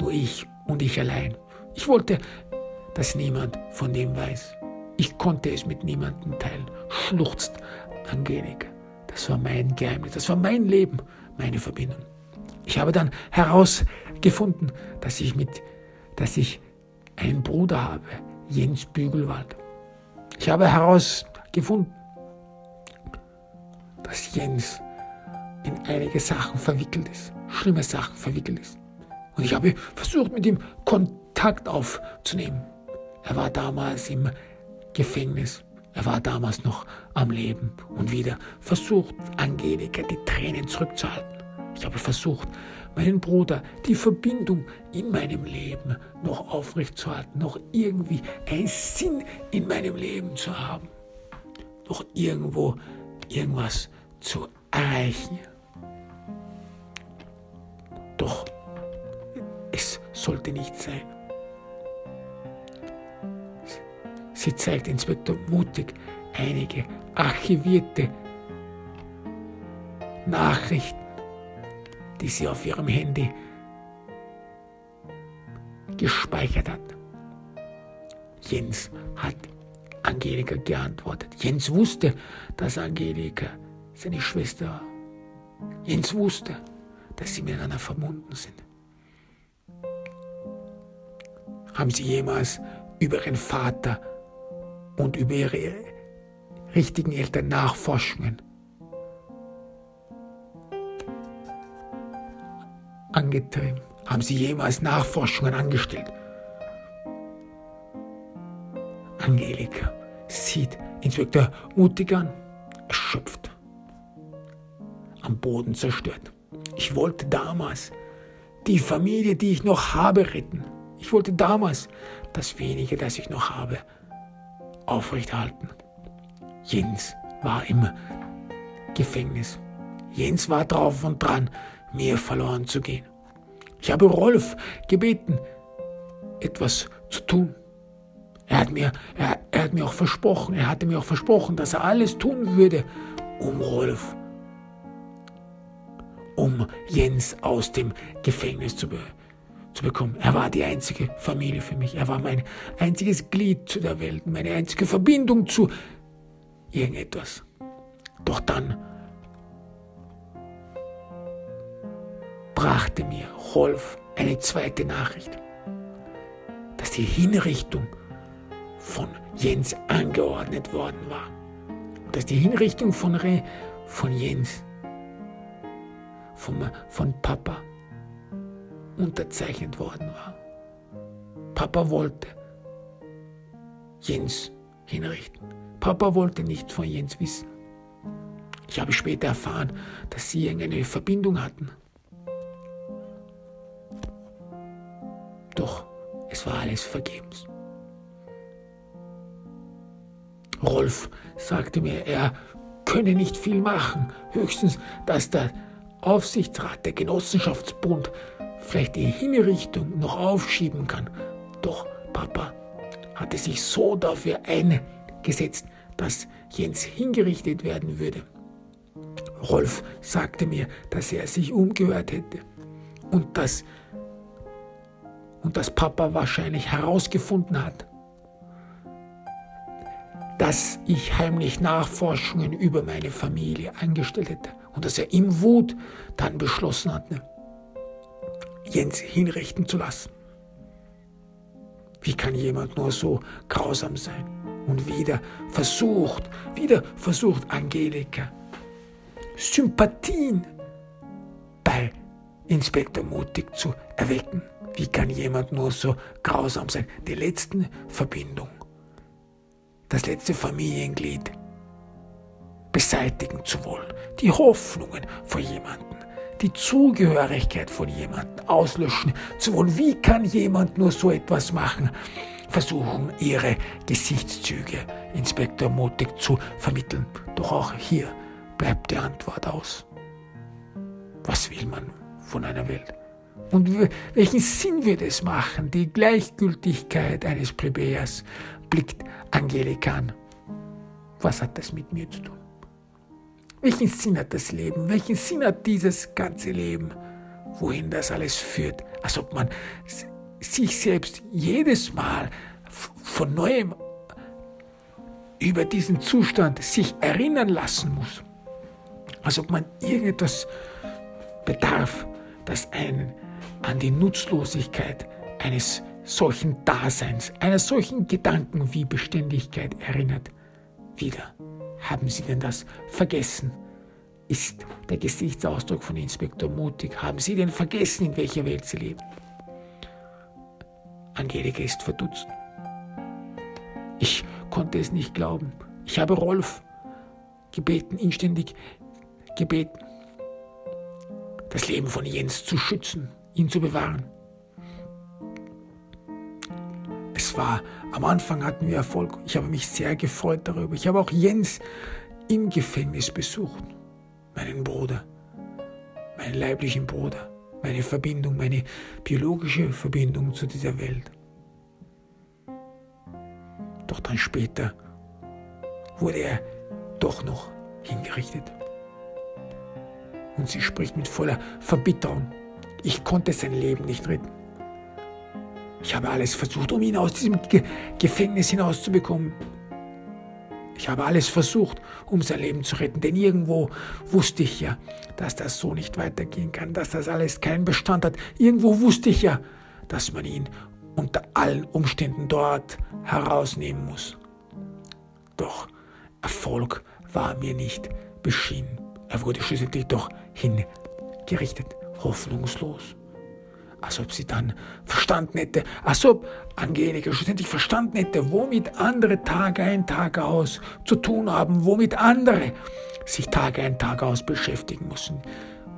A: Nur ich und ich allein. Ich wollte, dass niemand von dem weiß. Ich konnte es mit niemandem teilen, schluchzt Angelika. Das war mein Geheimnis, das war mein Leben, meine Verbindung. Ich habe dann herausgefunden, dass ich mit, dass ich einen Bruder habe, Jens Bügelwald. Ich habe herausgefunden, dass Jens in einige Sachen verwickelt ist, schlimme Sachen verwickelt ist. Und ich habe versucht, mit ihm Kontakt aufzunehmen. Er war damals im Gefängnis. Er war damals noch am Leben und wieder versucht, Angelika die Tränen zurückzuhalten. Ich habe versucht, meinen Bruder, die Verbindung in meinem Leben noch aufrechtzuerhalten, noch irgendwie einen Sinn in meinem Leben zu haben, noch irgendwo irgendwas zu erreichen. Doch es sollte nicht sein. Sie zeigt Inspektor mutig einige archivierte Nachrichten die sie auf ihrem Handy gespeichert hat. Jens hat Angelika geantwortet. Jens wusste, dass Angelika seine Schwester war. Jens wusste, dass sie miteinander verbunden sind. Haben sie jemals über ihren Vater und über ihre richtigen Eltern Nachforschungen angetrieben? Haben Sie jemals Nachforschungen angestellt? Angelika sieht Inspektor mutig an, erschöpft, am Boden zerstört. Ich wollte damals die Familie, die ich noch habe, retten. Ich wollte damals das wenige, das ich noch habe, aufrechthalten. Jens war im Gefängnis. Jens war drauf und dran, mir verloren zu gehen. Ich habe Rolf gebeten, etwas zu tun. Er hat, mir, er, er hat mir auch versprochen, er hatte mir auch versprochen, dass er alles tun würde, um Rolf, Jens aus dem Gefängnis zu, be zu bekommen. Er war die einzige Familie für mich. Er war mein einziges Glied zu der Welt, meine einzige Verbindung zu irgendetwas. Doch dann brachte mir Rolf eine zweite Nachricht, dass die Hinrichtung von Jens angeordnet worden war. Dass die Hinrichtung von, Re, von Jens, von, von Papa, unterzeichnet worden war. Papa wollte Jens hinrichten. Papa wollte nicht von Jens wissen. Ich habe später erfahren, dass sie eine Verbindung hatten. Doch es war alles vergebens. Rolf sagte mir, er könne nicht viel machen, höchstens, dass der Aufsichtsrat, der Genossenschaftsbund, vielleicht die Hinrichtung noch aufschieben kann. Doch Papa hatte sich so dafür eingesetzt, dass Jens hingerichtet werden würde. Rolf sagte mir, dass er sich umgehört hätte und dass und dass Papa wahrscheinlich herausgefunden hat, dass ich heimlich Nachforschungen über meine Familie angestellt hätte und dass er im Wut dann beschlossen hat, ne, Jens hinrichten zu lassen. Wie kann jemand nur so grausam sein? Und wieder versucht, wieder versucht Angelika Sympathien bei Inspektor Mutig zu erwecken. Wie kann jemand nur so grausam sein? Die letzte Verbindung, das letzte Familienglied beseitigen zu wollen, die Hoffnungen von jemandem, die Zugehörigkeit von jemandem auslöschen zu wollen. Wie kann jemand nur so etwas machen? Versuchen, ihre Gesichtszüge Inspektor mutig zu vermitteln. Doch auch hier bleibt die Antwort aus. Was will man von einer Welt? Und welchen Sinn wird es machen? Die Gleichgültigkeit eines Plebejers blickt Angelika an. Was hat das mit mir zu tun? Welchen Sinn hat das Leben? Welchen Sinn hat dieses ganze Leben? Wohin das alles führt? Als ob man sich selbst jedes Mal von neuem über diesen Zustand sich erinnern lassen muss. Als ob man irgendetwas bedarf, das einen an die Nutzlosigkeit eines solchen Daseins, einer solchen Gedanken wie Beständigkeit erinnert. Wieder haben Sie denn das vergessen, ist der Gesichtsausdruck von Inspektor Mutig. Haben Sie denn vergessen, in welcher Welt Sie leben? Angelika ist verdutzt. Ich konnte es nicht glauben. Ich habe Rolf gebeten, inständig gebeten, das Leben von Jens zu schützen, ihn zu bewahren. War, am Anfang hatten wir Erfolg. Ich habe mich sehr gefreut darüber. Ich habe auch Jens im Gefängnis besucht. Meinen Bruder, meinen leiblichen Bruder, meine Verbindung, meine biologische Verbindung zu dieser Welt. Doch dann später wurde er doch noch hingerichtet. Und sie spricht mit voller Verbitterung. Ich konnte sein Leben nicht retten. Ich habe alles versucht, um ihn aus diesem Ge Gefängnis hinauszubekommen. Ich habe alles versucht, um sein Leben zu retten, denn irgendwo wusste ich ja, dass das so nicht weitergehen kann, dass das alles keinen Bestand hat. Irgendwo wusste ich ja, dass man ihn unter allen Umständen dort herausnehmen muss. Doch Erfolg war mir nicht beschieden. Er wurde schließlich doch hingerichtet, hoffnungslos. Als ob sie dann verstanden hätte, als ob Angelika schlussendlich verstanden hätte, womit andere Tage ein, Tag aus zu tun haben, womit andere sich Tage ein, Tag aus beschäftigen müssen.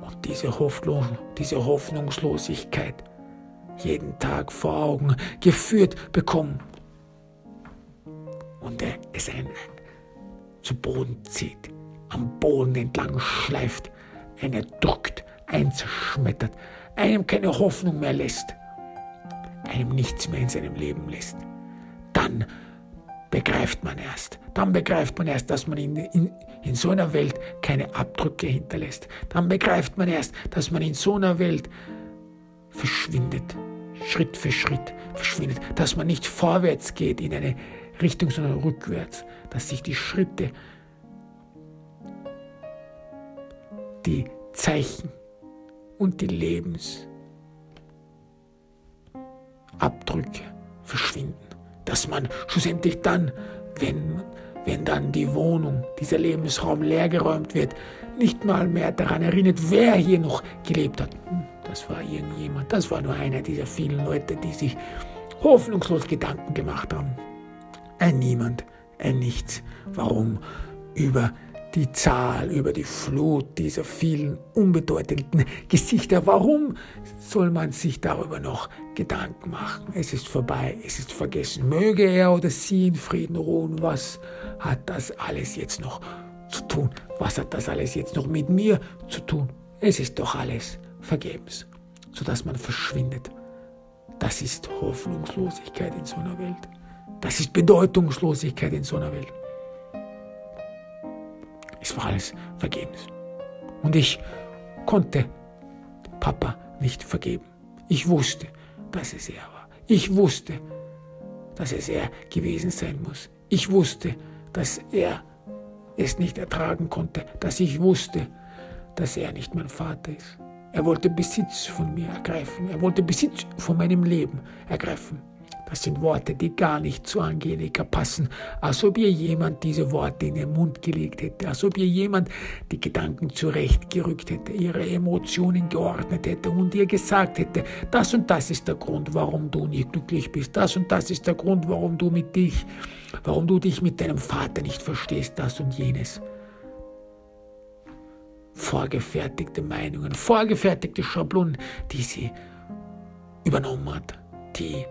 A: Und diese, Hoffnung, diese Hoffnungslosigkeit jeden Tag vor Augen geführt bekommen. Und es einen zu Boden zieht, am Boden entlang schleift, einen erdrückt, einzerschmettert, einem keine Hoffnung mehr lässt, einem nichts mehr in seinem Leben lässt. Dann begreift man erst, dann begreift man erst, dass man in, in, in so einer Welt keine Abdrücke hinterlässt. Dann begreift man erst, dass man in so einer Welt verschwindet, Schritt für Schritt verschwindet, dass man nicht vorwärts geht in eine Richtung, sondern rückwärts, dass sich die Schritte, die Zeichen und die Lebensabdrücke verschwinden, dass man schlussendlich dann, wenn, wenn dann die Wohnung, dieser Lebensraum leergeräumt wird, nicht mal mehr daran erinnert, wer hier noch gelebt hat. Hm, das war irgendjemand, das war nur einer dieser vielen Leute, die sich hoffnungslos Gedanken gemacht haben. Ein Niemand, ein Nichts. Warum über die Zahl, über die Flut dieser vielen unbedeutenden Gesichter. Warum soll man sich darüber noch Gedanken machen? Es ist vorbei, es ist vergessen. Möge er oder sie in Frieden ruhen. Was hat das alles jetzt noch zu tun? Was hat das alles jetzt noch mit mir zu tun? Es ist doch alles vergebens, sodass man verschwindet. Das ist Hoffnungslosigkeit in so einer Welt. Das ist Bedeutungslosigkeit in so einer Welt. Es war alles vergebens. Und ich konnte Papa nicht vergeben. Ich wusste, dass es er war. Ich wusste, dass es er gewesen sein muss. Ich wusste, dass er es nicht ertragen konnte, dass ich wusste, dass er nicht mein Vater ist. Er wollte Besitz von mir ergreifen. Er wollte Besitz von meinem Leben ergreifen. Das sind Worte, die gar nicht zu Angelika passen, als ob ihr jemand diese Worte in den Mund gelegt hätte, als ob ihr jemand die Gedanken zurechtgerückt hätte, ihre Emotionen geordnet hätte und ihr gesagt hätte, das und das ist der Grund, warum du nicht glücklich bist, das und das ist der Grund, warum du mit dich, warum du dich mit deinem Vater nicht verstehst, das und jenes. Vorgefertigte Meinungen, vorgefertigte Schablonen, die sie übernommen hat, die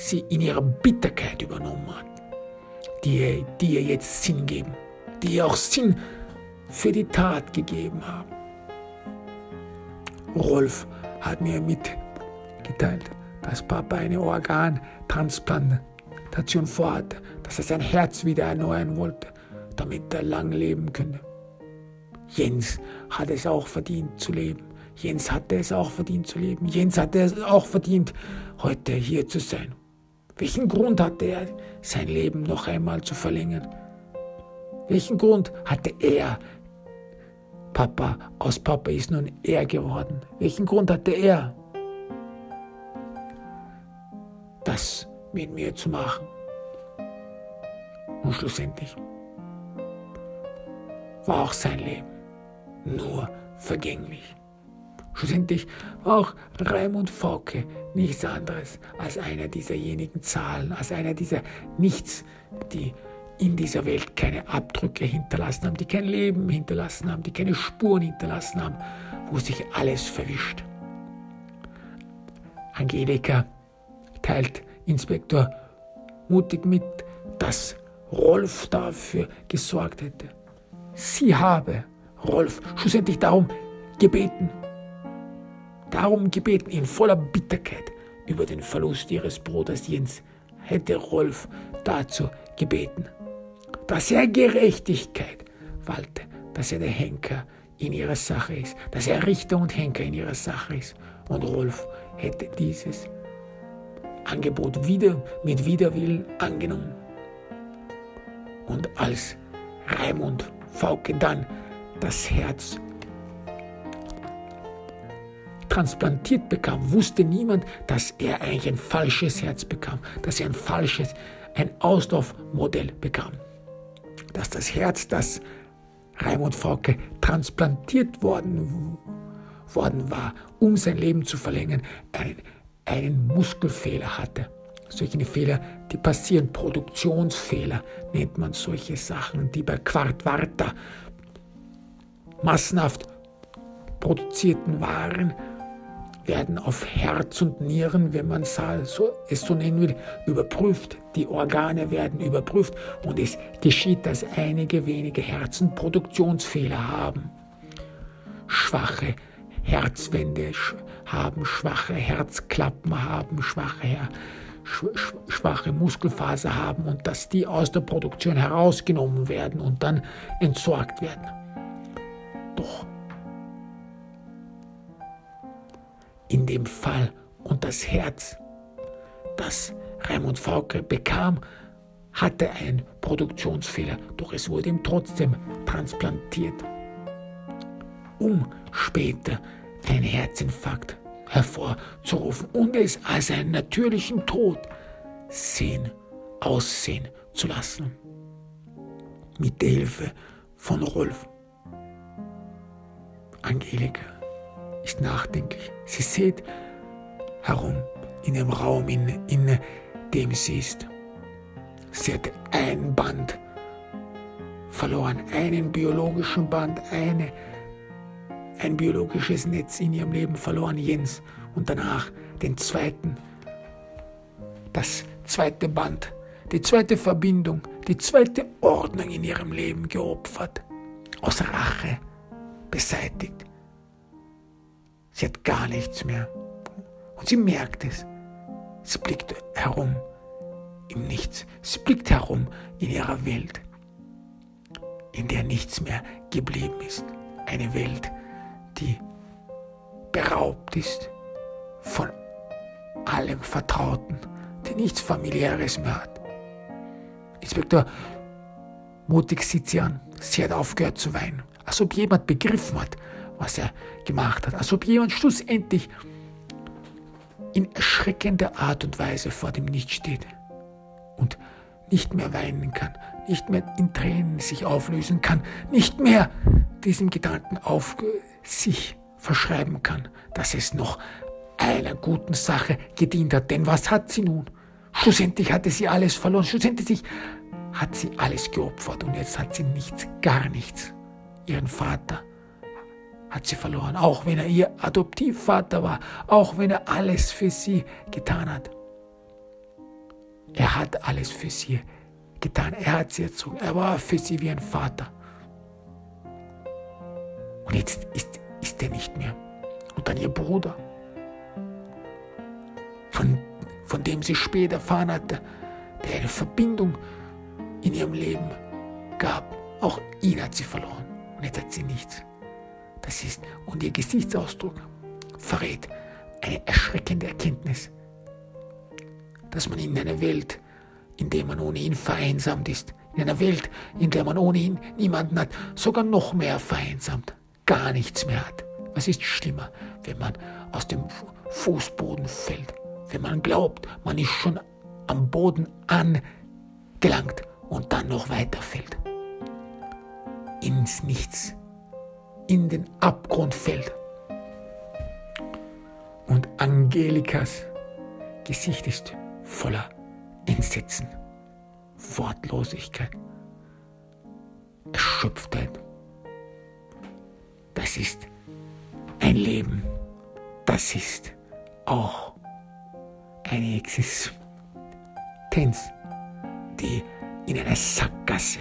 A: sie in ihrer Bitterkeit übernommen hat, die, die ihr jetzt Sinn geben, die ihr auch Sinn für die Tat gegeben haben. Rolf hat mir mitgeteilt, dass Papa eine Organtransplantation vorhatte, dass er sein Herz wieder erneuern wollte, damit er lang leben könne. Jens hat es auch verdient zu leben. Jens hatte es auch verdient zu leben. Jens hatte es auch verdient, heute hier zu sein. Welchen Grund hatte er, sein Leben noch einmal zu verlängern? Welchen Grund hatte er, Papa, aus Papa ist nun er geworden? Welchen Grund hatte er, das mit mir zu machen? Und schlussendlich war auch sein Leben nur vergänglich. Schlussendlich war auch Raimund Fauke nichts anderes als einer dieserjenigen Zahlen, als einer dieser Nichts, die in dieser Welt keine Abdrücke hinterlassen haben, die kein Leben hinterlassen haben, die keine Spuren hinterlassen haben, wo sich alles verwischt. Angelika teilt Inspektor mutig mit, dass Rolf dafür gesorgt hätte. Sie habe Rolf schlussendlich darum gebeten, darum gebeten, in voller Bitterkeit über den Verlust ihres Bruders Jens, hätte Rolf dazu gebeten, dass er Gerechtigkeit walte, dass er der Henker in ihrer Sache ist, dass er Richter und Henker in ihrer Sache ist. Und Rolf hätte dieses Angebot wieder mit Widerwillen angenommen. Und als Raimund Fauke dann das Herz transplantiert bekam, wusste niemand, dass er eigentlich ein falsches Herz bekam, dass er ein falsches, ein Auslaufmodell bekam. Dass das Herz, das Raimund Fauke transplantiert worden, worden war, um sein Leben zu verlängern, einen, einen Muskelfehler hatte. Solche Fehler, die passieren, Produktionsfehler nennt man solche Sachen, die bei Quartwarta massenhaft produzierten Waren werden auf Herz und Nieren, wenn man es so nennen will, überprüft. Die Organe werden überprüft und es geschieht, dass einige wenige Herzen Produktionsfehler haben. Schwache Herzwände haben, schwache Herzklappen haben, schwache, schwache Muskelfaser haben und dass die aus der Produktion herausgenommen werden und dann entsorgt werden. Doch in dem Fall und das Herz, das Raimund Fauke bekam, hatte einen Produktionsfehler, doch es wurde ihm trotzdem transplantiert, um später einen Herzinfarkt hervorzurufen und es als einen natürlichen Tod sehen, aussehen zu lassen. Mit der Hilfe von Rolf. Angelika ist nachdenklich. Sie sieht herum in dem Raum, in, in dem sie ist. Sie hat ein Band verloren, einen biologischen Band, eine, ein biologisches Netz in ihrem Leben verloren, Jens, und danach den zweiten, das zweite Band, die zweite Verbindung, die zweite Ordnung in ihrem Leben geopfert, aus Rache beseitigt. Sie hat gar nichts mehr. Und sie merkt es. Sie blickt herum im Nichts. Sie blickt herum in ihrer Welt, in der nichts mehr geblieben ist. Eine Welt, die beraubt ist von allem Vertrauten, die nichts Familiäres mehr hat. Inspektor mutig sieht sie an. Sie hat aufgehört zu weinen, als ob jemand begriffen hat, was er gemacht hat. Als ob jemand schlussendlich in erschreckender Art und Weise vor dem Nicht steht und nicht mehr weinen kann, nicht mehr in Tränen sich auflösen kann, nicht mehr diesem Gedanken auf sich verschreiben kann, dass es noch einer guten Sache gedient hat. Denn was hat sie nun? Schlussendlich hatte sie alles verloren. Schlussendlich hat sie alles geopfert und jetzt hat sie nichts, gar nichts. Ihren Vater, hat sie verloren, auch wenn er ihr Adoptivvater war, auch wenn er alles für sie getan hat. Er hat alles für sie getan, er hat sie erzogen, er war für sie wie ein Vater. Und jetzt ist, ist er nicht mehr. Und dann ihr Bruder, von, von dem sie später erfahren hatte, der eine Verbindung in ihrem Leben gab, auch ihn hat sie verloren. Und jetzt hat sie nichts. Das ist, und ihr Gesichtsausdruck verrät eine erschreckende Erkenntnis, dass man in einer Welt, in der man ohnehin vereinsamt ist, in einer Welt, in der man ohnehin niemanden hat, sogar noch mehr vereinsamt, gar nichts mehr hat. Was ist schlimmer, wenn man aus dem Fußboden fällt, wenn man glaubt, man ist schon am Boden angelangt und dann noch weiter fällt? Ins Nichts in den Abgrund fällt. Und Angelikas Gesicht ist voller Entsetzen, Wortlosigkeit, Erschöpftheit. Das ist ein Leben. Das ist auch eine Existenz, die in einer Sackgasse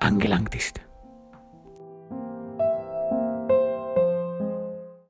A: angelangt ist.